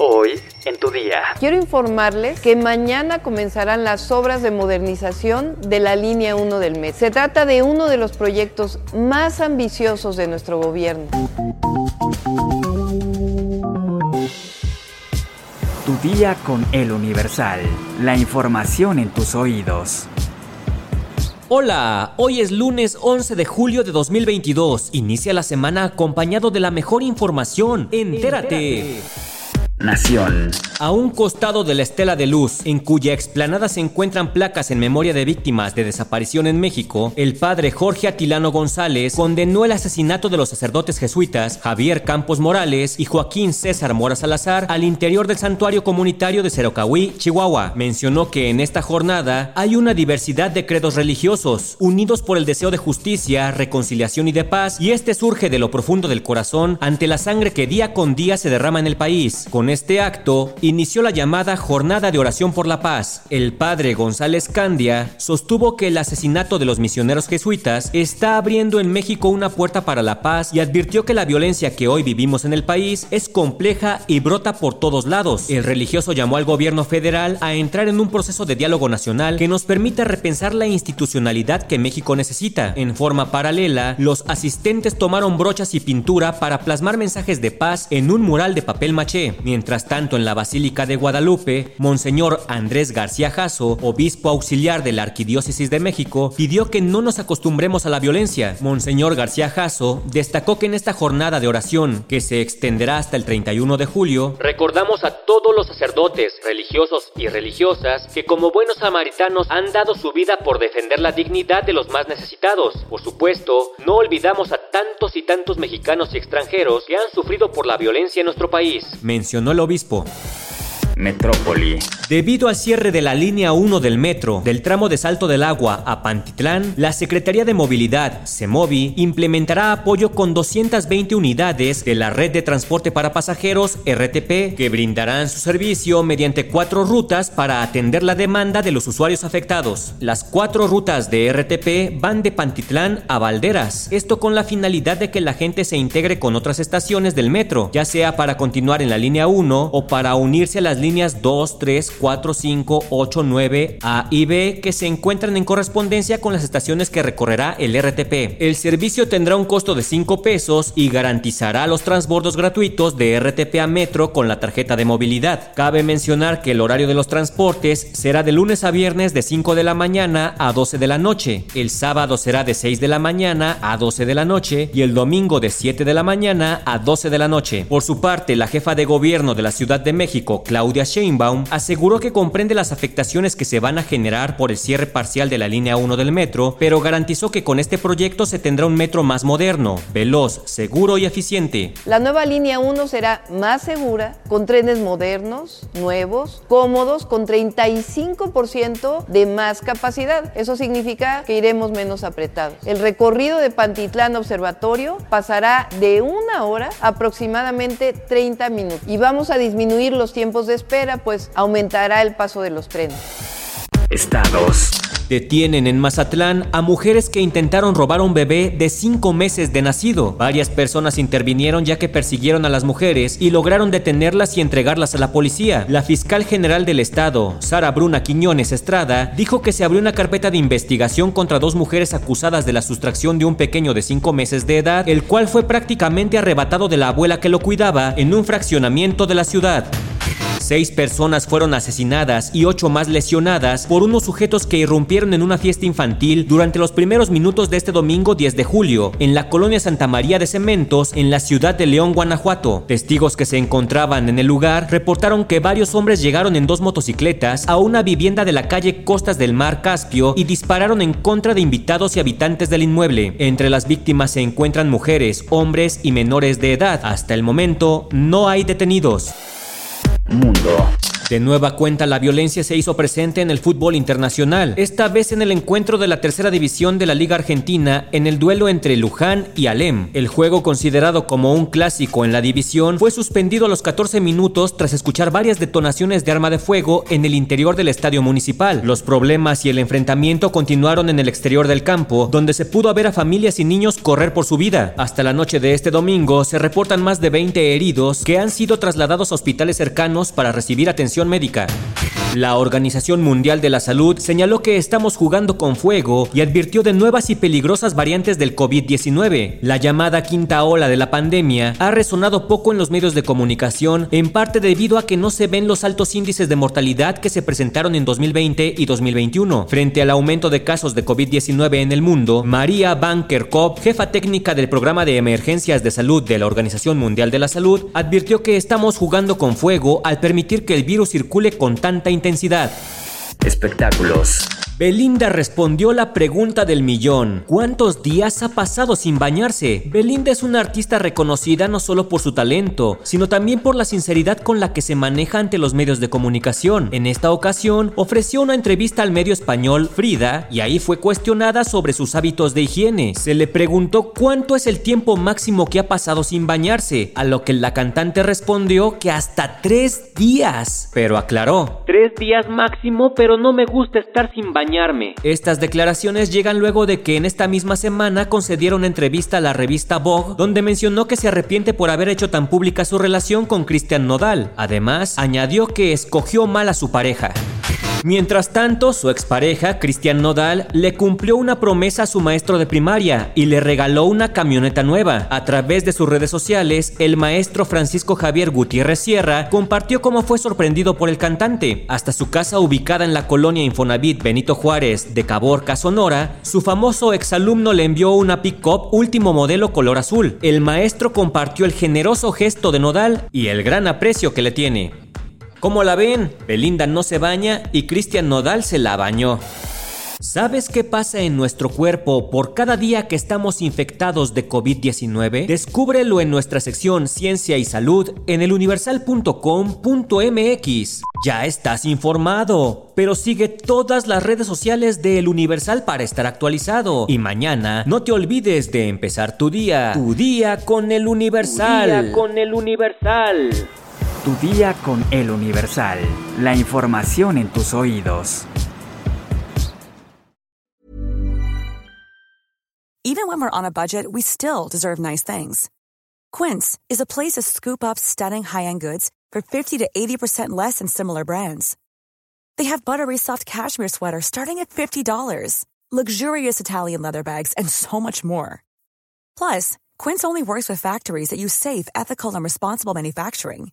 Hoy en tu día. Quiero informarles que mañana comenzarán las obras de modernización de la línea 1 del metro. Se trata de uno de los proyectos más ambiciosos de nuestro gobierno. Tu día con el Universal. La información en tus oídos. Hola, hoy es lunes 11 de julio de 2022. Inicia la semana acompañado de la mejor información. Entérate. A un costado de la Estela de Luz, en cuya explanada se encuentran placas en memoria de víctimas de desaparición en México, el padre Jorge Atilano González condenó el asesinato de los sacerdotes jesuitas Javier Campos Morales y Joaquín César Mora Salazar al interior del santuario comunitario de Cerocahui, Chihuahua. Mencionó que en esta jornada hay una diversidad de credos religiosos, unidos por el deseo de justicia, reconciliación y de paz, y este surge de lo profundo del corazón ante la sangre que día con día se derrama en el país. Este acto, inició la llamada Jornada de Oración por la Paz. El padre González Candia sostuvo que el asesinato de los misioneros jesuitas está abriendo en México una puerta para la paz y advirtió que la violencia que hoy vivimos en el país es compleja y brota por todos lados. El religioso llamó al gobierno federal a entrar en un proceso de diálogo nacional que nos permita repensar la institucionalidad que México necesita. En forma paralela, los asistentes tomaron brochas y pintura para plasmar mensajes de paz en un mural de papel maché. Tanto, en la Basílica de Guadalupe, Monseñor Andrés García Jasso, obispo auxiliar de la Arquidiócesis de México, pidió que no nos acostumbremos a la violencia. Monseñor García Jasso destacó que en esta jornada de oración, que se extenderá hasta el 31 de julio, recordamos a todos los sacerdotes, religiosos y religiosas que como buenos samaritanos han dado su vida por defender la dignidad de los más necesitados. Por supuesto, no olvidamos a tantos y tantos mexicanos y extranjeros que han sufrido por la violencia en nuestro país, mencionó el obispo. Metrópoli. Debido al cierre de la línea 1 del metro del tramo de Salto del Agua a Pantitlán, la Secretaría de Movilidad, CEMOVI, implementará apoyo con 220 unidades de la red de transporte para pasajeros RTP que brindarán su servicio mediante cuatro rutas para atender la demanda de los usuarios afectados. Las cuatro rutas de RTP van de Pantitlán a Valderas, esto con la finalidad de que la gente se integre con otras estaciones del metro, ya sea para continuar en la línea 1 o para unirse a las líneas líneas 2, 3, 4, 5, 8, 9, A y B que se encuentran en correspondencia con las estaciones que recorrerá el RTP. El servicio tendrá un costo de 5 pesos y garantizará los transbordos gratuitos de RTP a Metro con la tarjeta de movilidad. Cabe mencionar que el horario de los transportes será de lunes a viernes de 5 de la mañana a 12 de la noche. El sábado será de 6 de la mañana a 12 de la noche y el domingo de 7 de la mañana a 12 de la noche. Por su parte, la jefa de gobierno de la Ciudad de México, Claudia Sheinbaum aseguró que comprende las afectaciones que se van a generar por el cierre parcial de la línea 1 del metro, pero garantizó que con este proyecto se tendrá un metro más moderno, veloz, seguro y eficiente. La nueva línea 1 será más segura, con trenes modernos, nuevos, cómodos, con 35% de más capacidad. Eso significa que iremos menos apretados. El recorrido de Pantitlán Observatorio pasará de una hora a aproximadamente 30 minutos y vamos a disminuir los tiempos de espera, pues aumentará el paso de los trenes. Estados. Detienen en Mazatlán a mujeres que intentaron robar a un bebé de 5 meses de nacido. Varias personas intervinieron ya que persiguieron a las mujeres y lograron detenerlas y entregarlas a la policía. La fiscal general del estado, Sara Bruna Quiñones Estrada, dijo que se abrió una carpeta de investigación contra dos mujeres acusadas de la sustracción de un pequeño de 5 meses de edad, el cual fue prácticamente arrebatado de la abuela que lo cuidaba en un fraccionamiento de la ciudad. Seis personas fueron asesinadas y ocho más lesionadas por unos sujetos que irrumpieron en una fiesta infantil durante los primeros minutos de este domingo 10 de julio, en la colonia Santa María de Cementos, en la ciudad de León, Guanajuato. Testigos que se encontraban en el lugar reportaron que varios hombres llegaron en dos motocicletas a una vivienda de la calle Costas del Mar Caspio y dispararon en contra de invitados y habitantes del inmueble. Entre las víctimas se encuentran mujeres, hombres y menores de edad. Hasta el momento no hay detenidos. Mundo. De nueva cuenta, la violencia se hizo presente en el fútbol internacional, esta vez en el encuentro de la tercera división de la Liga Argentina en el duelo entre Luján y Alem. El juego, considerado como un clásico en la división, fue suspendido a los 14 minutos tras escuchar varias detonaciones de arma de fuego en el interior del estadio municipal. Los problemas y el enfrentamiento continuaron en el exterior del campo, donde se pudo ver a familias y niños correr por su vida. Hasta la noche de este domingo se reportan más de 20 heridos que han sido trasladados a hospitales cercanos para recibir atención médica. La Organización Mundial de la Salud señaló que estamos jugando con fuego y advirtió de nuevas y peligrosas variantes del COVID-19. La llamada quinta ola de la pandemia ha resonado poco en los medios de comunicación, en parte debido a que no se ven los altos índices de mortalidad que se presentaron en 2020 y 2021. Frente al aumento de casos de COVID-19 en el mundo, María Van Kerkhove, jefa técnica del programa de emergencias de salud de la Organización Mundial de la Salud, advirtió que estamos jugando con fuego al permitir que el virus circule con tanta intensidad. Espectáculos. Belinda respondió la pregunta del millón. ¿Cuántos días ha pasado sin bañarse? Belinda es una artista reconocida no solo por su talento, sino también por la sinceridad con la que se maneja ante los medios de comunicación. En esta ocasión, ofreció una entrevista al medio español Frida y ahí fue cuestionada sobre sus hábitos de higiene. Se le preguntó cuánto es el tiempo máximo que ha pasado sin bañarse, a lo que la cantante respondió que hasta tres días. Pero aclaró, tres días máximo, pero no me gusta estar sin bañarse estas declaraciones llegan luego de que en esta misma semana concedieron entrevista a la revista Vogue, donde mencionó que se arrepiente por haber hecho tan pública su relación con Christian Nodal. Además, añadió que escogió mal a su pareja. Mientras tanto, su expareja, Cristian Nodal, le cumplió una promesa a su maestro de primaria y le regaló una camioneta nueva. A través de sus redes sociales, el maestro Francisco Javier Gutiérrez Sierra compartió cómo fue sorprendido por el cantante. Hasta su casa ubicada en la colonia Infonavit Benito Juárez de Caborca, Sonora, su famoso exalumno le envió una pick-up último modelo color azul. El maestro compartió el generoso gesto de Nodal y el gran aprecio que le tiene. ¿Cómo la ven? Belinda no se baña y Cristian Nodal se la bañó. ¿Sabes qué pasa en nuestro cuerpo por cada día que estamos infectados de COVID-19? Descúbrelo en nuestra sección Ciencia y Salud en eluniversal.com.mx. Ya estás informado, pero sigue todas las redes sociales de El Universal para estar actualizado. Y mañana no te olvides de empezar tu día. Tu día con El Universal. Tu día con El Universal. Tu día con El Universal. La información en tus oídos. Even when we're on a budget, we still deserve nice things. Quince is a place to scoop up stunning high-end goods for 50 to 80% less than similar brands. They have buttery soft cashmere sweaters starting at $50, luxurious Italian leather bags, and so much more. Plus, Quince only works with factories that use safe, ethical, and responsible manufacturing.